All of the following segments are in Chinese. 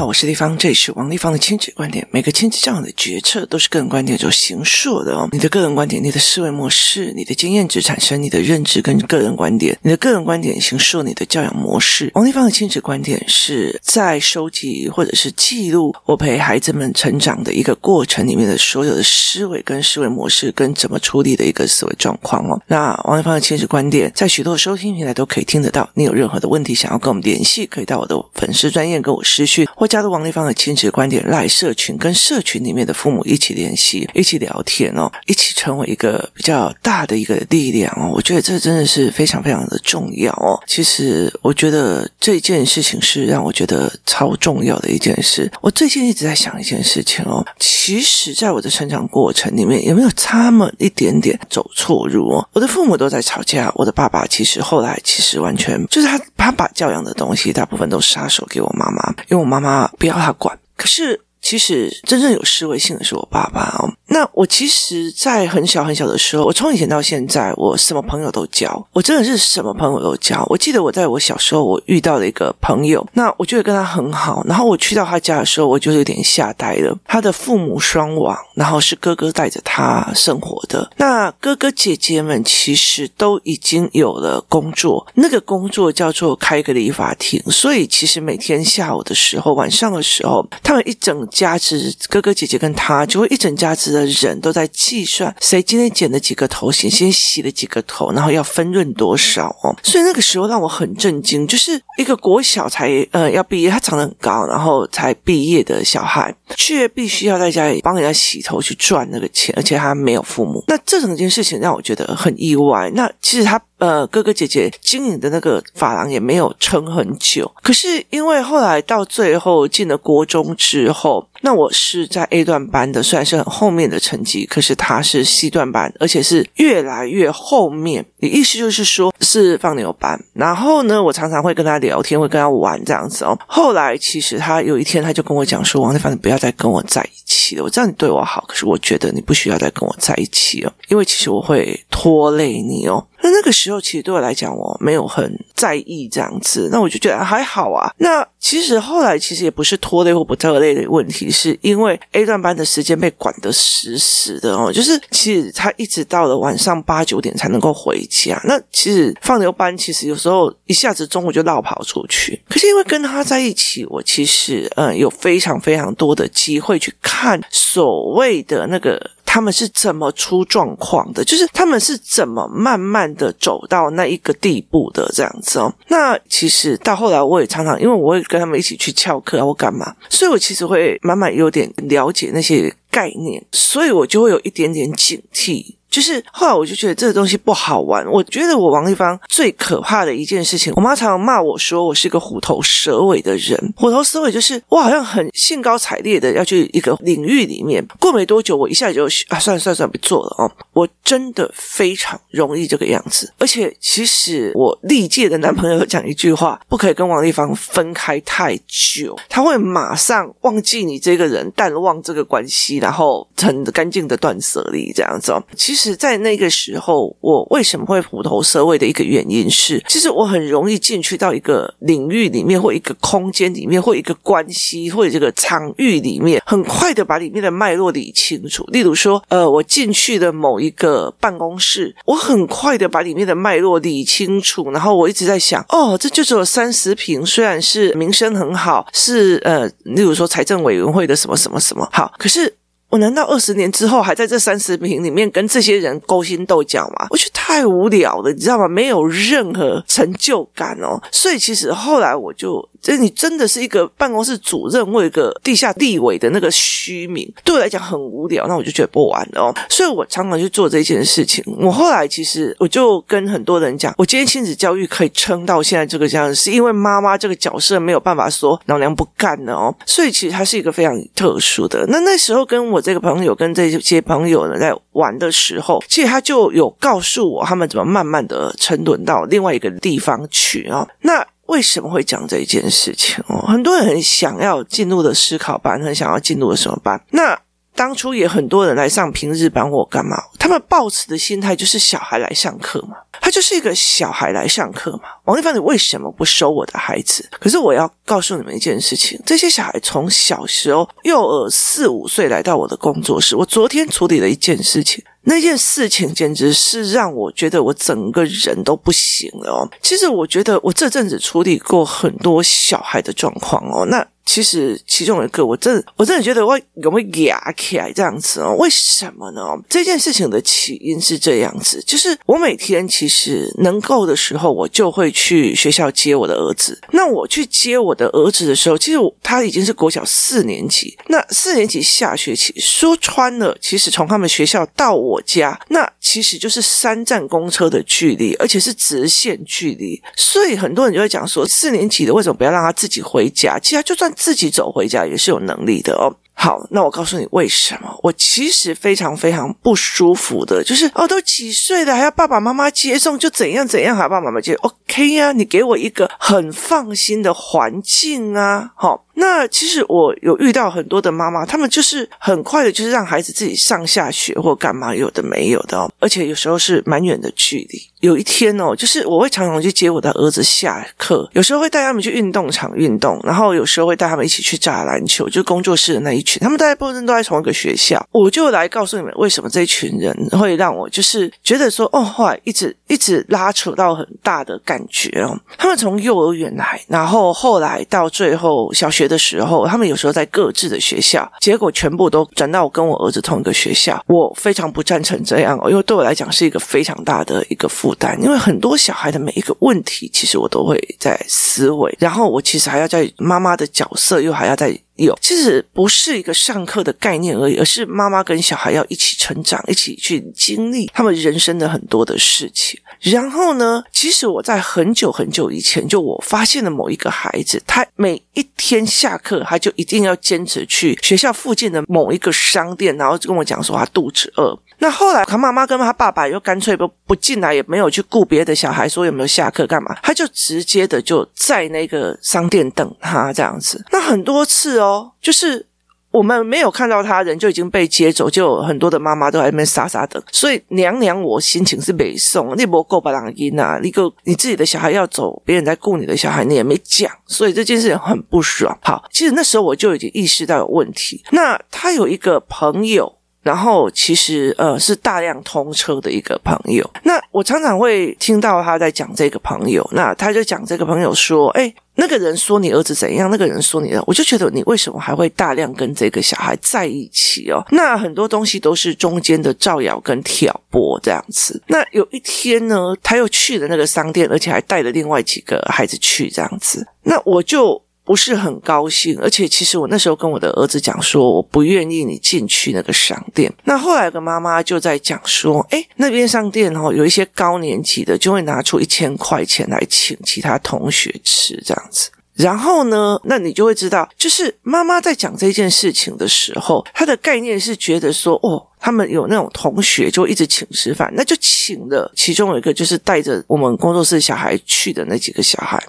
好，我是丽芳，这里是王丽芳的亲子观点。每个亲子这样的决策都是个人观点所形塑的哦。你的个人观点、你的思维模式、你的经验值产生你的认知跟个人观点，你的个人观点形塑你的教养模式。王丽芳的亲子观点是在收集或者是记录我陪孩子们成长的一个过程里面的所有的思维跟思维模式跟怎么处理的一个思维状况哦。那王丽芳的亲子观点在许多收听平台都可以听得到。你有任何的问题想要跟我们联系，可以到我的粉丝专页跟我私讯。或加入王丽芳的亲子观点赖社群，跟社群里面的父母一起联系，一起聊天哦，一起成为一个比较大的一个力量哦。我觉得这真的是非常非常的重要哦。其实我觉得这件事情是让我觉得超重要的一件事。我最近一直在想一件事情哦，其实在我的成长过程里面，有没有差么一点点走错路哦？我的父母都在吵架，我的爸爸其实后来其实完全就是他他把教养的东西大部分都撒手给我妈妈，因为我妈妈。不要他管，可是。其实真正有思维性的是我爸爸哦。那我其实，在很小很小的时候，我从以前到现在，我什么朋友都交，我真的是什么朋友都交。我记得我在我小时候，我遇到了一个朋友，那我觉得跟他很好。然后我去到他家的时候，我就有点吓呆了。他的父母双亡，然后是哥哥带着他生活的。那哥哥姐姐们其实都已经有了工作，那个工作叫做开个理发厅。所以其实每天下午的时候、晚上的时候，他们一整家子哥哥姐姐跟他就会一整家子的人都在计算谁今天剪了几个头，型先洗了几个头，然后要分润多少哦。所以那个时候让我很震惊，就是一个国小才呃要毕业，他长得很高，然后才毕业的小孩，却必须要在家里帮人家洗头去赚那个钱，而且他没有父母。那这整件事情让我觉得很意外。那其实他。呃，哥哥姐姐经营的那个发廊也没有撑很久，可是因为后来到最后进了国中之后，那我是在 A 段班的，虽然是很后面的成绩，可是他是 C 段班，而且是越来越后面。你意思就是说是放牛班。然后呢，我常常会跟他聊天，会跟他玩这样子哦。后来其实他有一天他就跟我讲说：“王丽凡，你不要再跟我在一起了。我知道你对我好，可是我觉得你不需要再跟我在一起了，因为其实我会拖累你哦。”那那个时候，其实对我来讲，我没有很在意这样子。那我就觉得还好啊。那其实后来其实也不是拖累或不拖累的问题，是因为 A 段班的时间被管得死死的哦。就是其实他一直到了晚上八九点才能够回家。那其实放牛班其实有时候一下子中午就绕跑出去。可是因为跟他在一起，我其实嗯有非常非常多的机会去看所谓的那个。他们是怎么出状况的？就是他们是怎么慢慢的走到那一个地步的这样子哦。那其实到后来，我也常常因为我会跟他们一起去翘课啊，或干嘛，所以我其实会慢慢有点了解那些概念，所以我就会有一点点警惕。就是后来我就觉得这个东西不好玩。我觉得我王丽芳最可怕的一件事情，我妈常常骂我说我是一个虎头蛇尾的人。虎头蛇尾就是我好像很兴高采烈的要去一个领域里面，过没多久我一下就啊算了算了算了，不做了哦。我真的非常容易这个样子，而且其实我历届的男朋友讲一句话，不可以跟王丽芳分开太久，他会马上忘记你这个人，淡忘这个关系，然后很干净的断舍离这样子哦。其实。是在那个时候，我为什么会虎头蛇尾的一个原因是，其实我很容易进去到一个领域里面，或一个空间里面，或一个关系，或者这个场域里面，很快的把里面的脉络理清楚。例如说，呃，我进去的某一个办公室，我很快的把里面的脉络理清楚，然后我一直在想，哦，这就只有三十平，虽然是名声很好，是呃，例如说财政委员会的什么什么什么好，可是。我难道二十年之后还在这三十平里面跟这些人勾心斗角吗？我觉得太无聊了，你知道吗？没有任何成就感哦。所以其实后来我就。这你真的是一个办公室主任或一个地下地委的那个虚名，对我来讲很无聊，那我就觉得不玩了哦。所以我常常去做这件事情。我后来其实我就跟很多人讲，我今天亲子教育可以撑到现在这个样子，是因为妈妈这个角色没有办法说老娘不干了哦。所以其实它是一个非常特殊的。那那时候跟我这个朋友跟这些朋友呢在玩的时候，其实他就有告诉我他们怎么慢慢的沉沦到另外一个地方去啊、哦。那。为什么会讲这一件事情哦？很多人很想要进入的思考班，很想要进入的什么班？那当初也很多人来上平日班或干嘛？他们抱持的心态就是小孩来上课嘛，他就是一个小孩来上课嘛。王丽芳，你为什么不收我的孩子？可是我要告诉你们一件事情：这些小孩从小时候幼儿四五岁来到我的工作室，我昨天处理了一件事情。那件事情简直是让我觉得我整个人都不行了哦。其实我觉得我这阵子处理过很多小孩的状况哦。那其实其中一个，我真的我真的觉得我有没有哑起来这样子哦？为什么呢？这件事情的起因是这样子，就是我每天其实能够的时候，我就会去学校接我的儿子。那我去接我的儿子的时候，其实他已经是国小四年级。那四年级下学期说穿了，其实从他们学校到我。家那其实就是三站公车的距离，而且是直线距离，所以很多人就会讲说，四年级的为什么不要让他自己回家？其实就算自己走回家也是有能力的哦。好，那我告诉你为什么？我其实非常非常不舒服的，就是哦，都几岁了还要爸爸妈妈接送，就怎样怎样还要爸爸妈妈接？OK 呀，你给我一个很放心的环境啊，好。那其实我有遇到很多的妈妈，他们就是很快的，就是让孩子自己上下学或干嘛，有的没有的哦，而且有时候是蛮远的距离。有一天哦，就是我会常常去接我的儿子下课，有时候会带他们去运动场运动，然后有时候会带他们一起去打篮球，就工作室的那一群，他们大部分都在同一个学校。我就来告诉你们，为什么这一群人会让我就是觉得说，哦，后来一直一直拉扯到很大的感觉哦。他们从幼儿园来，然后后来到最后小学的时候，他们有时候在各自的学校，结果全部都转到我跟我儿子同一个学校。我非常不赞成这样，因为对我来讲是一个非常大的一个。负担，因为很多小孩的每一个问题，其实我都会在思维，然后我其实还要在妈妈的角色，又还要在有，其实不是一个上课的概念而已，而是妈妈跟小孩要一起成长，一起去经历他们人生的很多的事情。然后呢，其实我在很久很久以前，就我发现了某一个孩子，他每一天下课，他就一定要坚持去学校附近的某一个商店，然后跟我讲说他肚子饿。那后来他妈妈跟他爸爸又干脆不不进来，也没有去顾别的小孩，说有没有下课干嘛，他就直接的就在那个商店等他这样子。那很多次哦，就是。我们没有看到他人就已经被接走，就有很多的妈妈都在那边傻傻等。所以娘娘，我心情是没送，你不够把人音啊，你个你自己的小孩要走，别人在顾你的小孩，你也没讲，所以这件事情很不爽。好，其实那时候我就已经意识到有问题。那他有一个朋友。然后其实呃是大量通车的一个朋友，那我常常会听到他在讲这个朋友，那他就讲这个朋友说，哎，那个人说你儿子怎样，那个人说你的，我就觉得你为什么还会大量跟这个小孩在一起哦？那很多东西都是中间的造谣跟挑拨这样子。那有一天呢，他又去了那个商店，而且还带了另外几个孩子去这样子，那我就。不是很高兴，而且其实我那时候跟我的儿子讲说，我不愿意你进去那个商店。那后来的妈妈就在讲说，诶，那边商店哦，有一些高年级的就会拿出一千块钱来请其他同学吃这样子。然后呢，那你就会知道，就是妈妈在讲这件事情的时候，她的概念是觉得说，哦，他们有那种同学就一直请吃饭，那就请了其中有一个就是带着我们工作室小孩去的那几个小孩。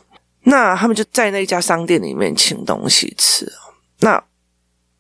那他们就在那家商店里面请东西吃。那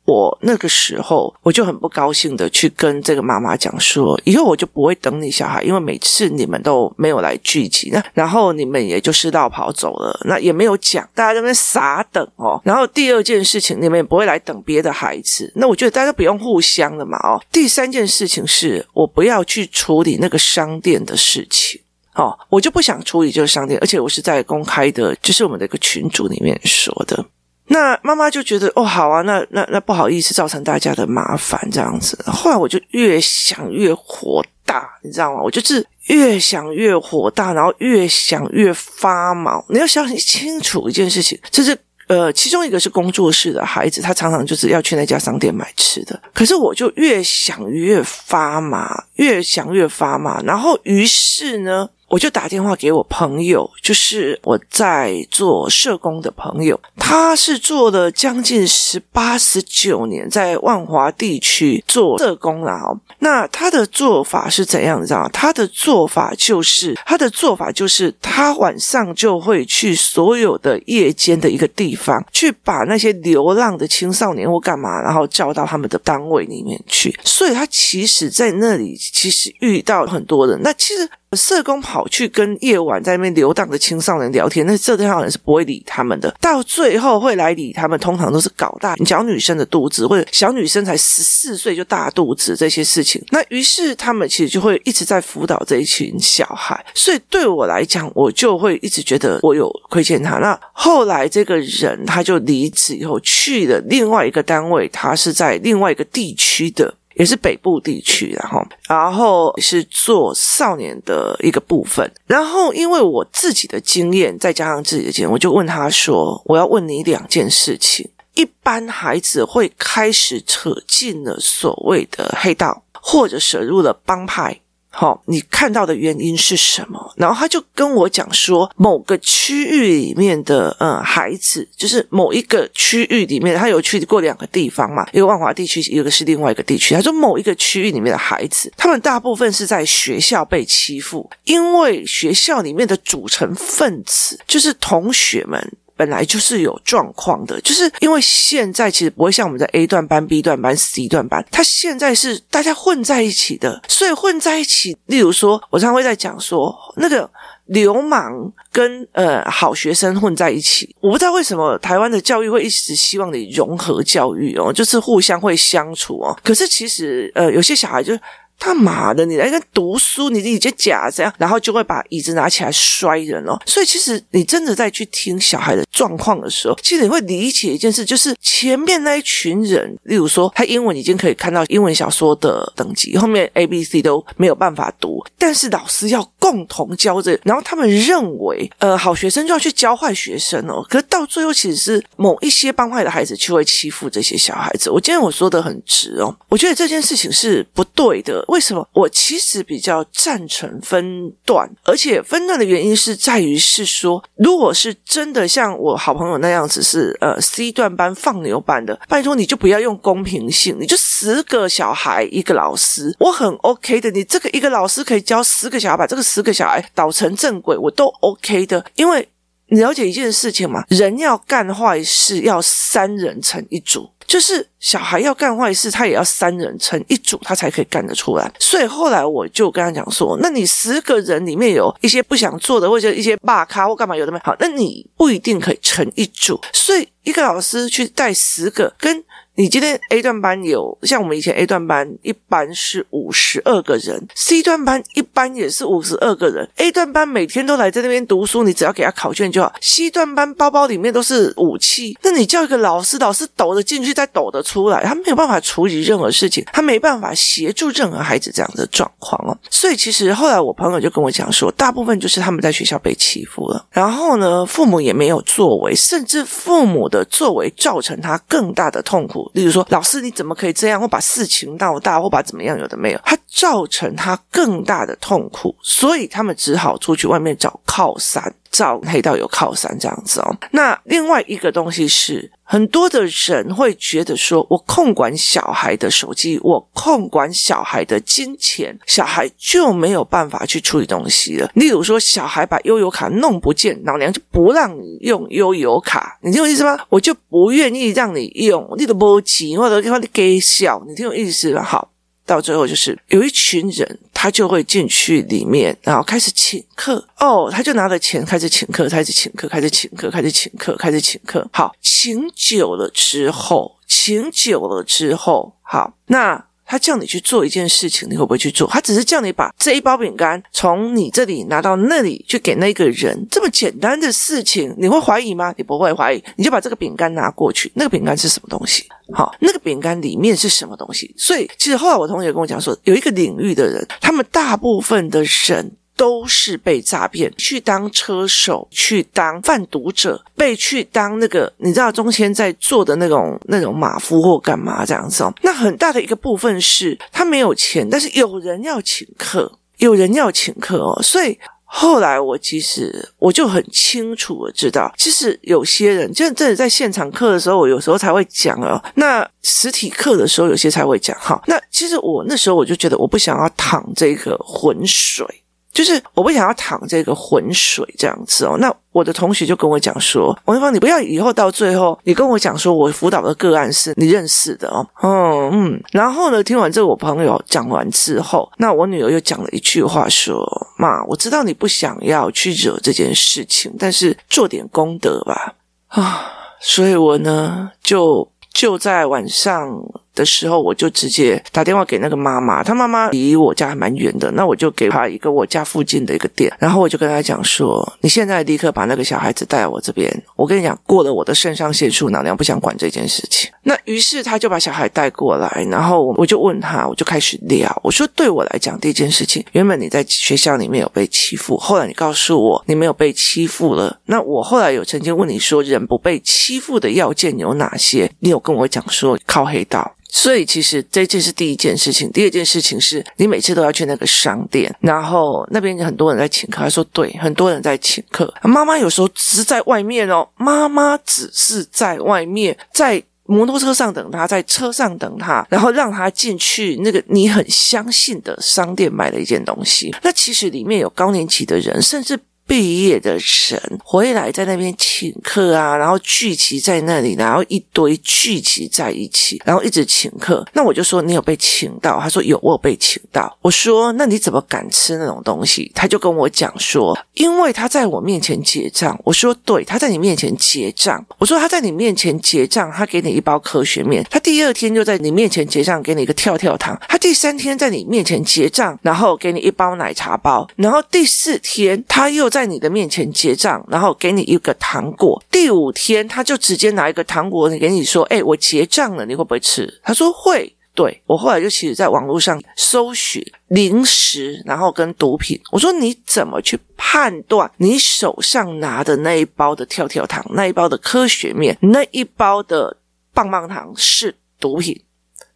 我那个时候我就很不高兴的去跟这个妈妈讲说，以后我就不会等你小孩，因为每次你们都没有来聚集，那然后你们也就是绕跑走了，那也没有讲，大家在那边傻等哦。然后第二件事情，你们也不会来等别的孩子，那我觉得大家不用互相的嘛哦。第三件事情是我不要去处理那个商店的事情。哦，我就不想处理这个商店，而且我是在公开的，就是我们的一个群组里面说的。那妈妈就觉得哦，好啊，那那那不好意思，造成大家的麻烦这样子。后来我就越想越火大，你知道吗？我就是越想越火大，然后越想越发毛。你要想清楚一件事情，就是呃，其中一个是工作室的孩子，他常常就是要去那家商店买吃的。可是我就越想越发麻，越想越发麻，然后于是呢。我就打电话给我朋友，就是我在做社工的朋友，他是做了将近十八、十九年在万华地区做社工了哈。那他的做法是怎样？你知道？他的做法就是，他的做法就是，他晚上就会去所有的夜间的一个地方，去把那些流浪的青少年或干嘛，然后叫到他们的单位里面去。所以他其实在那里其实遇到很多人。那其实。社工跑去跟夜晚在那边流荡的青少年聊天，那这些人是不会理他们的。到最后会来理他们，通常都是搞大小女生的肚子，或者小女生才十四岁就大肚子这些事情。那于是他们其实就会一直在辅导这一群小孩。所以对我来讲，我就会一直觉得我有亏欠他。那后来这个人他就离职以后去了另外一个单位，他是在另外一个地区的。也是北部地区，然后，然后是做少年的一个部分。然后，因为我自己的经验，再加上自己的经验，我就问他说：“我要问你两件事情。一般孩子会开始扯进了所谓的黑道，或者涉入了帮派。”好、哦，你看到的原因是什么？然后他就跟我讲说，某个区域里面的嗯孩子，就是某一个区域里面，他有去过两个地方嘛，一个万华地区，一个是另外一个地区。他说某一个区域里面的孩子，他们大部分是在学校被欺负，因为学校里面的组成分子就是同学们。本来就是有状况的，就是因为现在其实不会像我们在 A 段班、B 段班、C 段班，他现在是大家混在一起的，所以混在一起。例如说，我常常会在讲说，那个流氓跟呃好学生混在一起，我不知道为什么台湾的教育会一直希望你融合教育哦，就是互相会相处哦。可是其实呃，有些小孩就。他妈的，你来跟读书，你你就假这样，然后就会把椅子拿起来摔人哦。所以其实你真的在去听小孩的状况的时候，其实你会理解一件事，就是前面那一群人，例如说他英文已经可以看到英文小说的等级，后面 A、B、C 都没有办法读，但是老师要共同教这，然后他们认为，呃，好学生就要去教坏学生哦。可是到最后，其实是某一些帮坏的孩子就会欺负这些小孩子。我今天我说的很直哦，我觉得这件事情是不对的。为什么？我其实比较赞成分段，而且分段的原因是在于是说，如果是真的像我好朋友那样子是呃 C 段班放牛班的，拜托你就不要用公平性，你就十个小孩一个老师，我很 OK 的。你这个一个老师可以教十个小孩，把这个十个小孩导成正轨，我都 OK 的。因为你了解一件事情嘛，人要干坏事要三人成一组。就是小孩要干坏事，他也要三人成一组，他才可以干得出来。所以后来我就跟他讲说：“那你十个人里面有一些不想做的，或者一些霸咖或干嘛有的没好，那你不一定可以成一组。所以一个老师去带十个跟。”你今天 A 段班有像我们以前 A 段班一般是五十二个人，C 段班一般也是五十二个人。A 段班每天都来在那边读书，你只要给他考卷就好。C 段班包包里面都是武器，那你叫一个老师，老师抖得进去再抖得出来，他没有办法处理任何事情，他没办法协助任何孩子这样的状况哦。所以其实后来我朋友就跟我讲说，大部分就是他们在学校被欺负了，然后呢，父母也没有作为，甚至父母的作为造成他更大的痛苦。例如说，老师你怎么可以这样？我把事情闹大，我把怎么样？有的没有，他造成他更大的痛苦，所以他们只好出去外面找靠山，找黑道有靠山这样子哦。那另外一个东西是，很多的人会觉得说，我控管小孩的手机，我控管小孩的金钱，小孩就没有办法去处理东西了。例如说，小孩把悠游卡弄不见，老娘就不让你用悠游卡，你听我意思吗？我就不愿意让你用，你都不急，或者你给小，你听我意思吗？好。到最后就是有一群人，他就会进去里面，然后开始请客哦，他就拿着钱开始请客，开始请客，开始请客，开始请客，开始请客。好，请久了之后，请久了之后，好，那。他叫你去做一件事情，你会不会去做？他只是叫你把这一包饼干从你这里拿到那里去给那个人，这么简单的事情，你会怀疑吗？你不会怀疑，你就把这个饼干拿过去。那个饼干是什么东西？好，那个饼干里面是什么东西？所以，其实后来我同学跟我讲说，有一个领域的人，他们大部分的人。都是被诈骗，去当车手，去当贩毒者，被去当那个你知道中间在做的那种那种马夫或干嘛这样子哦。那很大的一个部分是他没有钱，但是有人要请客，有人要请客哦，所以。后来我其实我就很清楚的知道，其实有些人就真的在现场课的时候，我有时候才会讲哦。那实体课的时候，有些才会讲哈。那其实我那时候我就觉得，我不想要淌这个浑水。就是我不想要淌这个浑水这样子哦，那我的同学就跟我讲说，王一芳，你不要以后到最后，你跟我讲说我辅导的个案是你认识的哦，嗯嗯，然后呢，听完这个我朋友讲完之后，那我女儿又讲了一句话说，妈，我知道你不想要去惹这件事情，但是做点功德吧，啊，所以我呢就就在晚上。的时候，我就直接打电话给那个妈妈，她妈妈离我家还蛮远的，那我就给她一个我家附近的一个店，然后我就跟她讲说：“你现在立刻把那个小孩子带来我这边，我跟你讲，过了我的肾上腺素老娘，不想管这件事情。”那于是他就把小孩带过来，然后我就问他，我就开始聊，我说：“对我来讲，第一件事情，原本你在学校里面有被欺负，后来你告诉我你没有被欺负了。那我后来有曾经问你说，人不被欺负的要件有哪些？你有跟我讲说靠黑道。”所以其实这件是第一件事情，第二件事情是你每次都要去那个商店，然后那边很多人在请客。他说对，很多人在请客。妈妈有时候只是在外面哦，妈妈只是在外面，在摩托车上等他，在车上等他，然后让他进去那个你很相信的商店买了一件东西。那其实里面有高年级的人，甚至。毕业的人回来在那边请客啊，然后聚集在那里，然后一堆聚集在一起，然后一直请客。那我就说你有被请到？他说有，我有被请到。我说那你怎么敢吃那种东西？他就跟我讲说，因为他在我面前结账。我说对，他在你面前结账。我说他在你面前结账，他给你一包科学面。他第二天就在你面前结账，给你一个跳跳糖。他第三天在你面前结账，然后给你一包奶茶包。然后第四天他又在。在你的面前结账，然后给你一个糖果。第五天，他就直接拿一个糖果给你说：“哎，我结账了，你会不会吃？”他说会。对，我后来就其实在网络上搜寻零食，然后跟毒品。我说你怎么去判断你手上拿的那一包的跳跳糖、那一包的科学面、那一包的棒棒糖是毒品？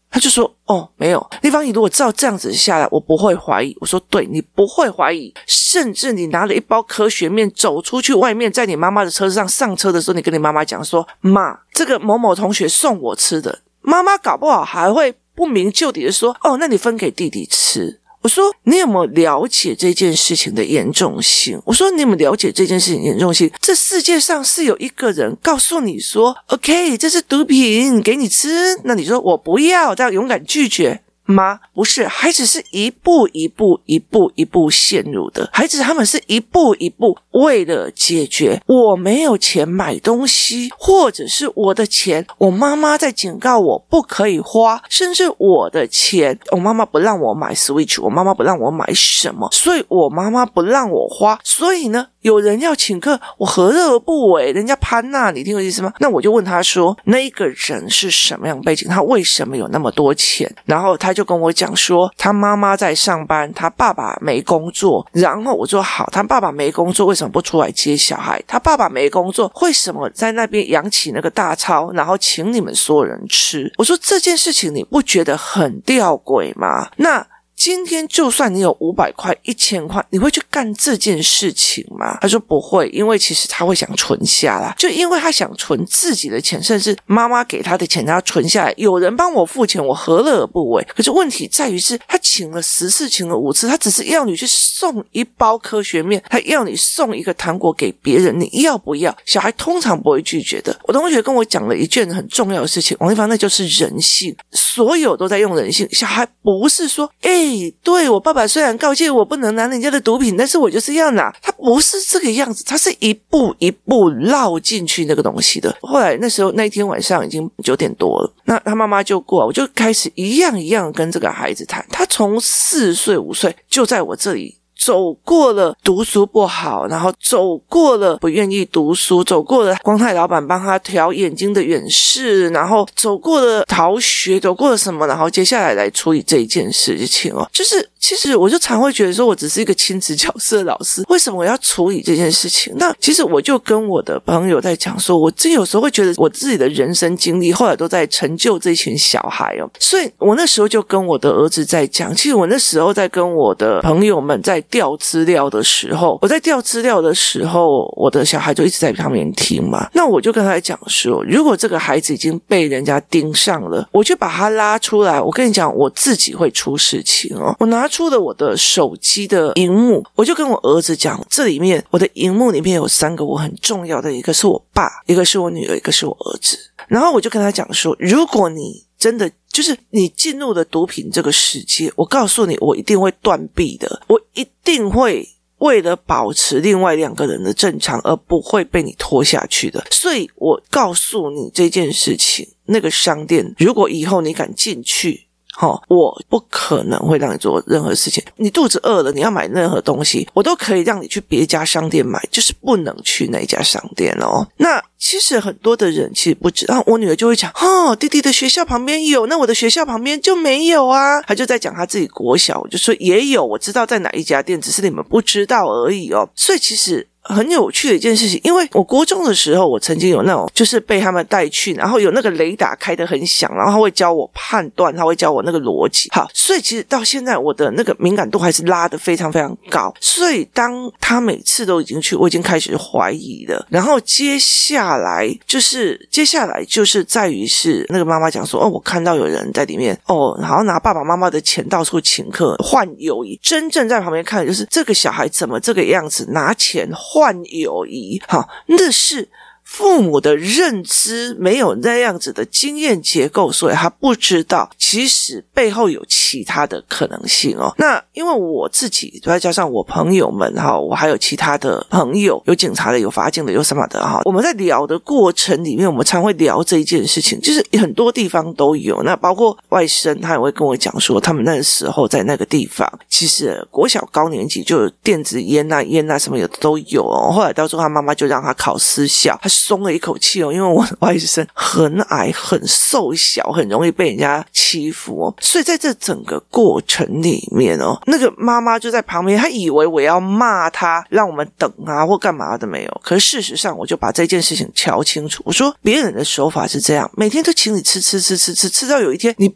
他就说：“哦，没有。立方，你如果照这样子下来，我不会怀疑。”我说：“对，你不会怀疑，甚至你拿了一包科学面走出去外面，在你妈妈的车上上车的时候，你跟你妈妈讲说：‘妈，这个某某同学送我吃的。’妈妈搞不好还会不明就里的说：‘哦，那你分给弟弟吃。’我说：你有没有了解这件事情的严重性？我说：你有没有了解这件事情严重性？这世界上是有一个人告诉你说：‘OK，这是毒品，给你吃。’那你说我不要，这样勇敢拒绝。”吗？不是，孩子是一步一步、一步一步陷入的。孩子他们是一步一步为了解决我没有钱买东西，或者是我的钱，我妈妈在警告我不可以花，甚至我的钱，我妈妈不让我买 Switch，我妈妈不让我买什么，所以我妈妈不让我花，所以呢，有人要请客，我何乐而不为？人家潘娜，你听我意思吗？那我就问他说，那个人是什么样背景？他为什么有那么多钱？然后他就跟我讲说，他妈妈在上班，他爸爸没工作。然后我说好，他爸爸没工作，为什么不出来接小孩？他爸爸没工作，为什么在那边养起那个大钞，然后请你们所有人吃？我说这件事情你不觉得很吊诡吗？那。今天就算你有五百块、一千块，你会去干这件事情吗？他说不会，因为其实他会想存下来，就因为他想存自己的钱，甚至妈妈给他的钱，他要存下来。有人帮我付钱，我何乐而不为？可是问题在于是，他请了十次，请了五次，他只是要你去送一包科学面，他要你送一个糖果给别人，你要不要？小孩通常不会拒绝的。我同学跟我讲了一件很重要的事情，王一芳，那就是人性，所有都在用人性。小孩不是说，诶。对，我爸爸虽然告诫我不能拿人家的毒品，但是我就是要拿。他不是这个样子，他是一步一步绕进去那个东西的。后来那时候那天晚上已经九点多了，那他妈妈就过，我就开始一样一样跟这个孩子谈。他从四岁五岁就在我这里。走过了读书不好，然后走过了不愿意读书，走过了光泰老板帮他调眼睛的远视，然后走过了逃学，走过了什么，然后接下来来处理这一件事情哦，就是。其实我就常会觉得说，我只是一个亲子角色的老师，为什么我要处理这件事情？那其实我就跟我的朋友在讲说，我真有时候会觉得我自己的人生经历，后来都在成就这群小孩哦。所以我那时候就跟我的儿子在讲，其实我那时候在跟我的朋友们在调资料的时候，我在调资料的时候，我的小孩就一直在旁边听嘛。那我就跟他讲说，如果这个孩子已经被人家盯上了，我就把他拉出来。我跟你讲，我自己会出事情哦。我拿出了我的手机的荧幕，我就跟我儿子讲，这里面我的荧幕里面有三个我很重要的，一个是我爸，一个是我女儿，一个是我儿子。然后我就跟他讲说，如果你真的就是你进入了毒品这个世界，我告诉你，我一定会断臂的，我一定会。为了保持另外两个人的正常，而不会被你拖下去的，所以我告诉你这件事情。那个商店，如果以后你敢进去，齁，我不可能会让你做任何事情。你肚子饿了，你要买任何东西，我都可以让你去别家商店买，就是不能去那家商店哦。那。其实很多的人其实不知道，我女儿就会讲哦，弟弟的学校旁边有，那我的学校旁边就没有啊。她就在讲她自己国小，我就说也有，我知道在哪一家店，只是你们不知道而已哦。所以其实。很有趣的一件事情，因为我国中的时候，我曾经有那种，就是被他们带去，然后有那个雷达开得很响，然后他会教我判断，他会教我那个逻辑。好，所以其实到现在我的那个敏感度还是拉得非常非常高。所以当他每次都已经去，我已经开始怀疑了。然后接下来就是接下来就是在于是那个妈妈讲说，哦，我看到有人在里面，哦，然后拿爸爸妈妈的钱到处请客换友谊。真正在旁边看的就是这个小孩怎么这个样子拿钱。换友谊，哈，那是。父母的认知没有那样子的经验结构，所以他不知道其实背后有其他的可能性哦。那因为我自己，再加上我朋友们哈，我还有其他的朋友，有警察的，有法警的，有什么的哈。我们在聊的过程里面，我们常会聊这一件事情，就是很多地方都有。那包括外甥，他也会跟我讲说，他们那时候在那个地方，其实国小高年级就有电子烟啊、烟啊什么有的都有哦。后来到时候他妈妈就让他考私校，他。松了一口气哦，因为我的 外甥很矮、很瘦小，很容易被人家欺负哦。所以在这整个过程里面哦，那个妈妈就在旁边，她以为我要骂她，让我们等啊或干嘛的没有。可是事实上，我就把这件事情瞧清楚。我说别人的手法是这样，每天都请你吃吃吃吃吃，吃到有一天你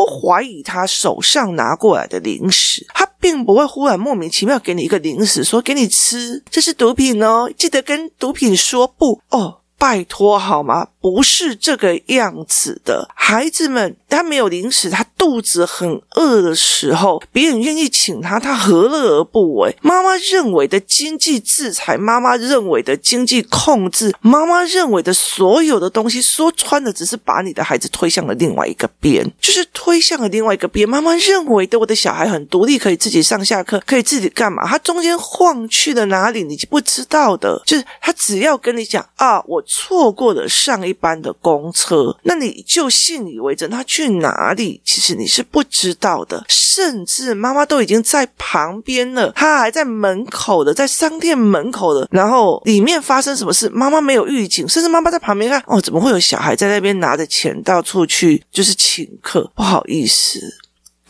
不怀疑他手上拿过来的零食，他并不会忽然莫名其妙给你一个零食，说给你吃，这是毒品哦，记得跟毒品说不哦。拜托好吗？不是这个样子的。孩子们，他没有零食，他肚子很饿的时候，别人愿意请他，他何乐而不为？妈妈认为的经济制裁，妈妈认为的经济控制，妈妈认为的所有的东西，说穿了，只是把你的孩子推向了另外一个边，就是推向了另外一个边。妈妈认为的，我的小孩很独立，可以自己上下课，可以自己干嘛？他中间晃去了哪里？你不知道的，就是他只要跟你讲啊，我。错过了上一班的公车，那你就信以为真。他去哪里？其实你是不知道的。甚至妈妈都已经在旁边了，他还在门口的，在商店门口的。然后里面发生什么事，妈妈没有预警。甚至妈妈在旁边看，哦，怎么会有小孩在那边拿着钱到处去，就是请客？不好意思。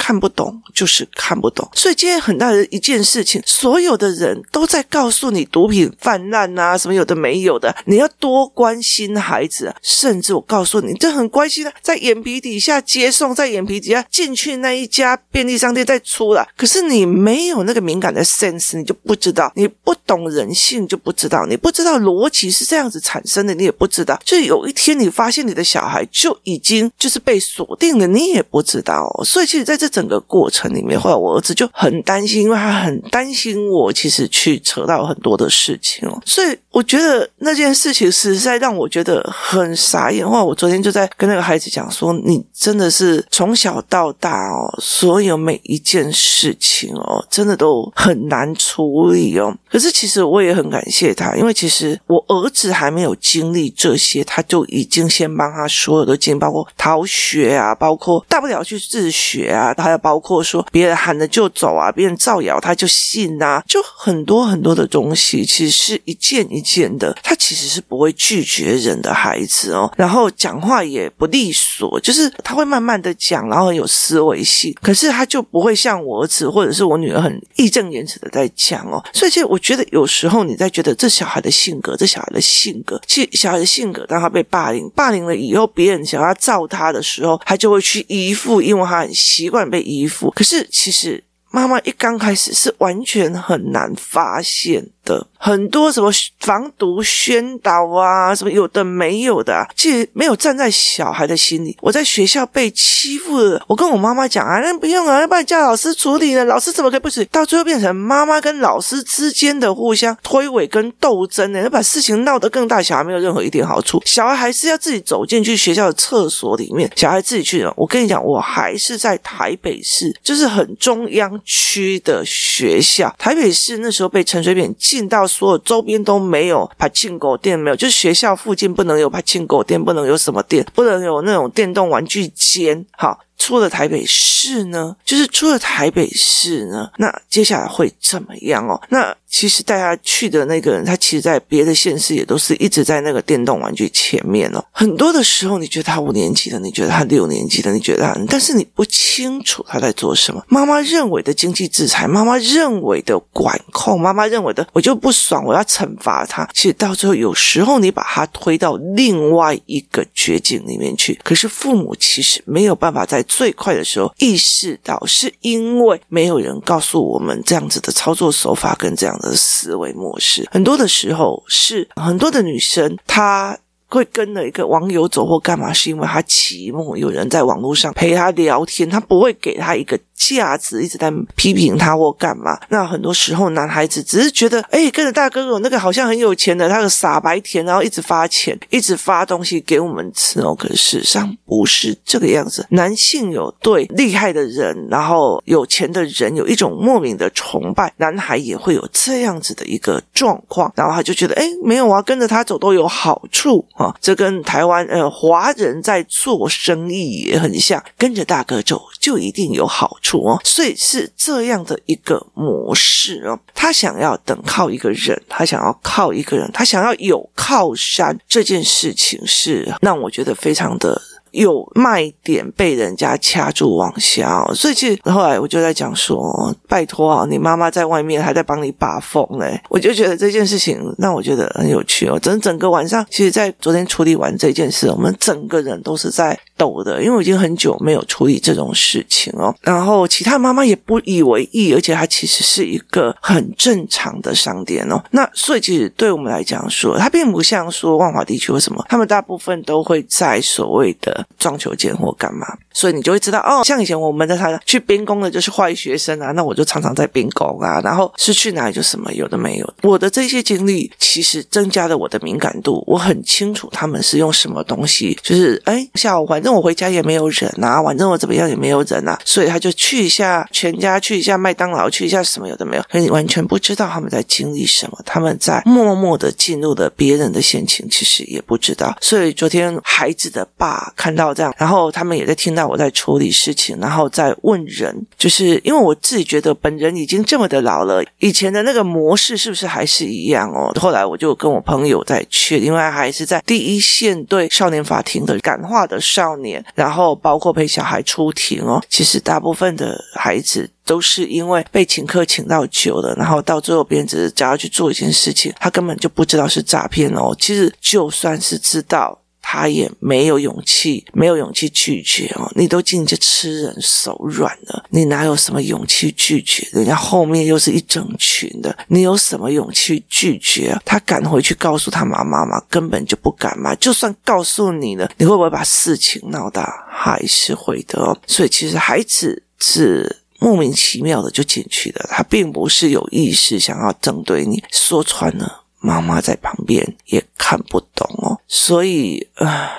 看不懂就是看不懂，所以今天很大的一件事情，所有的人都在告诉你毒品泛滥啊，什么有的没有的，你要多关心孩子。甚至我告诉你，这很关心的，在眼皮底下接送，在眼皮底下进去那一家便利商店再出来。可是你没有那个敏感的 sense，你就不知道，你不懂人性就不知道，你不知道逻辑是这样子产生的，你也不知道。就有一天你发现你的小孩就已经就是被锁定了，你也不知道。所以其实在这。整个过程里面，后来我儿子就很担心，因为他很担心我，其实去扯到很多的事情哦，所以我觉得那件事情实在让我觉得很傻眼。后来我昨天就在跟那个孩子讲说：“你真的是从小到大哦，所有每一件事情哦，真的都很难处理哦。可是其实我也很感谢他，因为其实我儿子还没有经历这些，他就已经先帮他所有的经历，包括逃学啊，包括大不了去自学啊。”还有包括说别人喊了就走啊，别人造谣他就信啊，就很多很多的东西，其实是一件一件的。他其实是不会拒绝人的孩子哦，然后讲话也不利索，就是他会慢慢的讲，然后很有思维性，可是他就不会像我儿子或者是我女儿很义正言辞的在讲哦。所以其实我觉得有时候你在觉得这小孩的性格，这小孩的性格，其实小孩的性格，当他被霸凌，霸凌了以后，别人想要造他的时候，他就会去依附，因为他很习惯被依附。可是其实妈妈一刚开始是完全很难发现的。很多什么防毒宣导啊，什么有的没有的，啊，其实没有站在小孩的心里。我在学校被欺负了，我跟我妈妈讲啊，那不用啊，要不然叫老师处理了。老师怎么可以不处理？到最后变成妈妈跟老师之间的互相推诿跟斗争呢，要把事情闹得更大。小孩没有任何一点好处，小孩还是要自己走进去学校的厕所里面，小孩自己去。我跟你讲，我还是在台北市，就是很中央区的学校。台北市那时候被陈水扁禁到。所有周边都没有柏青哥店，没有，就是学校附近不能有柏青哥店，不能有什么店，不能有那种电动玩具间，好。出了台北市呢，就是出了台北市呢，那接下来会怎么样哦？那其实带他去的那个人，他其实在别的县市也都是一直在那个电动玩具前面哦。很多的时候，你觉得他五年级的，你觉得他六年级的，你觉得他，但是你不清楚他在做什么。妈妈认为的经济制裁，妈妈认为的管控，妈妈认为的我就不爽，我要惩罚他。其实到最后，有时候你把他推到另外一个绝境里面去，可是父母其实没有办法在。最快的时候意识到，是因为没有人告诉我们这样子的操作手法跟这样的思维模式。很多的时候是很多的女生，她会跟了一个网友走或干嘛，是因为她寂寞有人在网络上陪她聊天，她不会给她一个。价值一直在批评他或干嘛？那很多时候男孩子只是觉得，哎，跟着大哥哥那个好像很有钱的，他个傻白甜，然后一直发钱，一直发东西给我们吃哦。可是事实上不是这个样子。男性有对厉害的人，然后有钱的人有一种莫名的崇拜，男孩也会有这样子的一个状况，然后他就觉得，哎，没有啊，跟着他走都有好处啊。这跟台湾呃华人在做生意也很像，跟着大哥走就一定有好处。所以是这样的一个模式哦。他想要等靠一个人，他想要靠一个人，他想要有靠山。这件事情是让我觉得非常的。有卖点被人家掐住往下哦，所以其实后来我就在讲说，拜托啊，你妈妈在外面还在帮你把风嘞，我就觉得这件事情让我觉得很有趣哦。整整个晚上，其实，在昨天处理完这件事，我们整个人都是在抖的，因为我已经很久没有处理这种事情哦。然后其他妈妈也不以为意，而且它其实是一个很正常的商店哦。那所以其实对我们来讲说，它并不像说万华地区或什么，他们大部分都会在所谓的。撞球间或干嘛，所以你就会知道哦。像以前我们在他去兵工的就是坏学生啊，那我就常常在兵工啊。然后是去哪里就什么有的没有。我的这些经历其实增加了我的敏感度，我很清楚他们是用什么东西。就是哎，下午反正我回家也没有人啊，反正我怎么样也没有人啊，所以他就去一下全家，去一下麦当劳，去一下什么有的没有。可你完全不知道他们在经历什么，他们在默默的进入了别人的陷阱，其实也不知道。所以昨天孩子的爸看。到这样，然后他们也在听到我在处理事情，然后在问人，就是因为我自己觉得本人已经这么的老了，以前的那个模式是不是还是一样哦？后来我就跟我朋友在确，因为还是在第一线对少年法庭的感化的少年，然后包括陪小孩出庭哦。其实大部分的孩子都是因为被请客请到久了，然后到最后别人只是想要去做一件事情，他根本就不知道是诈骗哦。其实就算是知道。他也没有勇气，没有勇气拒绝哦。你都进去吃人手软了，你哪有什么勇气拒绝？人家后面又是一整群的，你有什么勇气拒绝？他敢回去告诉他妈妈吗？根本就不敢嘛。就算告诉你了，你会不会把事情闹大？还是会的哦。所以其实孩子是莫名其妙的就进去的，他并不是有意识想要针对你。说穿了。妈妈在旁边也看不懂哦，所以啊，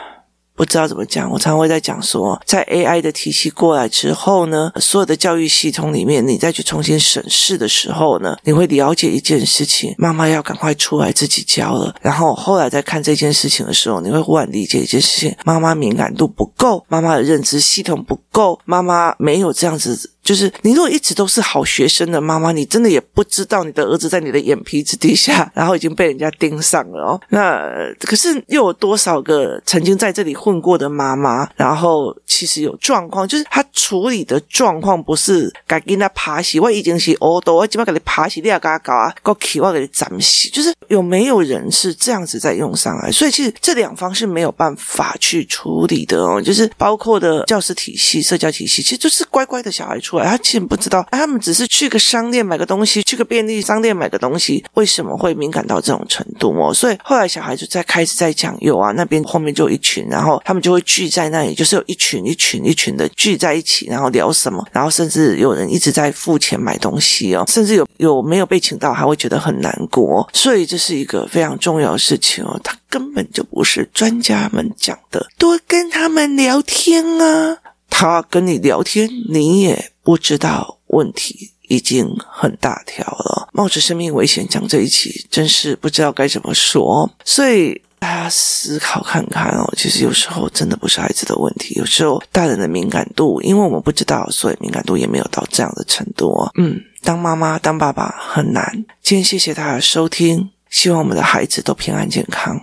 不知道怎么讲，我常常会在讲说，在 AI 的体系过来之后呢，所有的教育系统里面，你再去重新审视的时候呢，你会了解一件事情：妈妈要赶快出来自己教了。然后后来在看这件事情的时候，你会忽然理解一件事情：妈妈敏感度不够，妈妈的认知系统不够，妈妈没有这样子。就是你如果一直都是好学生的妈妈，你真的也不知道你的儿子在你的眼皮子底下，然后已经被人家盯上了哦。那可是又有多少个曾经在这里混过的妈妈，然后其实有状况，就是他处理的状况不是该给他爬洗，我已经是哦，都我基本给你爬洗，你要给他搞啊，搞起我给你斩洗，就是有没有人是这样子在用上来？所以其实这两方是没有办法去处理的哦，就是包括的教师体系、社交体系，其实就是乖乖的小孩出来。他其实不知道，他们只是去个商店买个东西，去个便利商店买个东西，为什么会敏感到这种程度哦？所以后来小孩就在开始在讲，有啊，那边后面就有一群，然后他们就会聚在那里，就是有一群一群一群的聚在一起，然后聊什么，然后甚至有人一直在付钱买东西哦，甚至有有没有被请到，还会觉得很难过，所以这是一个非常重要的事情哦。他根本就不是专家们讲的，多跟他们聊天啊。他跟你聊天，你也不知道问题已经很大条了。冒着生命危险讲这一期，真是不知道该怎么说。所以大家思考看看哦，其实有时候真的不是孩子的问题，有时候大人的敏感度，因为我们不知道，所以敏感度也没有到这样的程度。嗯，当妈妈当爸爸很难。今天谢谢大家收听，希望我们的孩子都平安健康。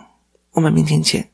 我们明天见。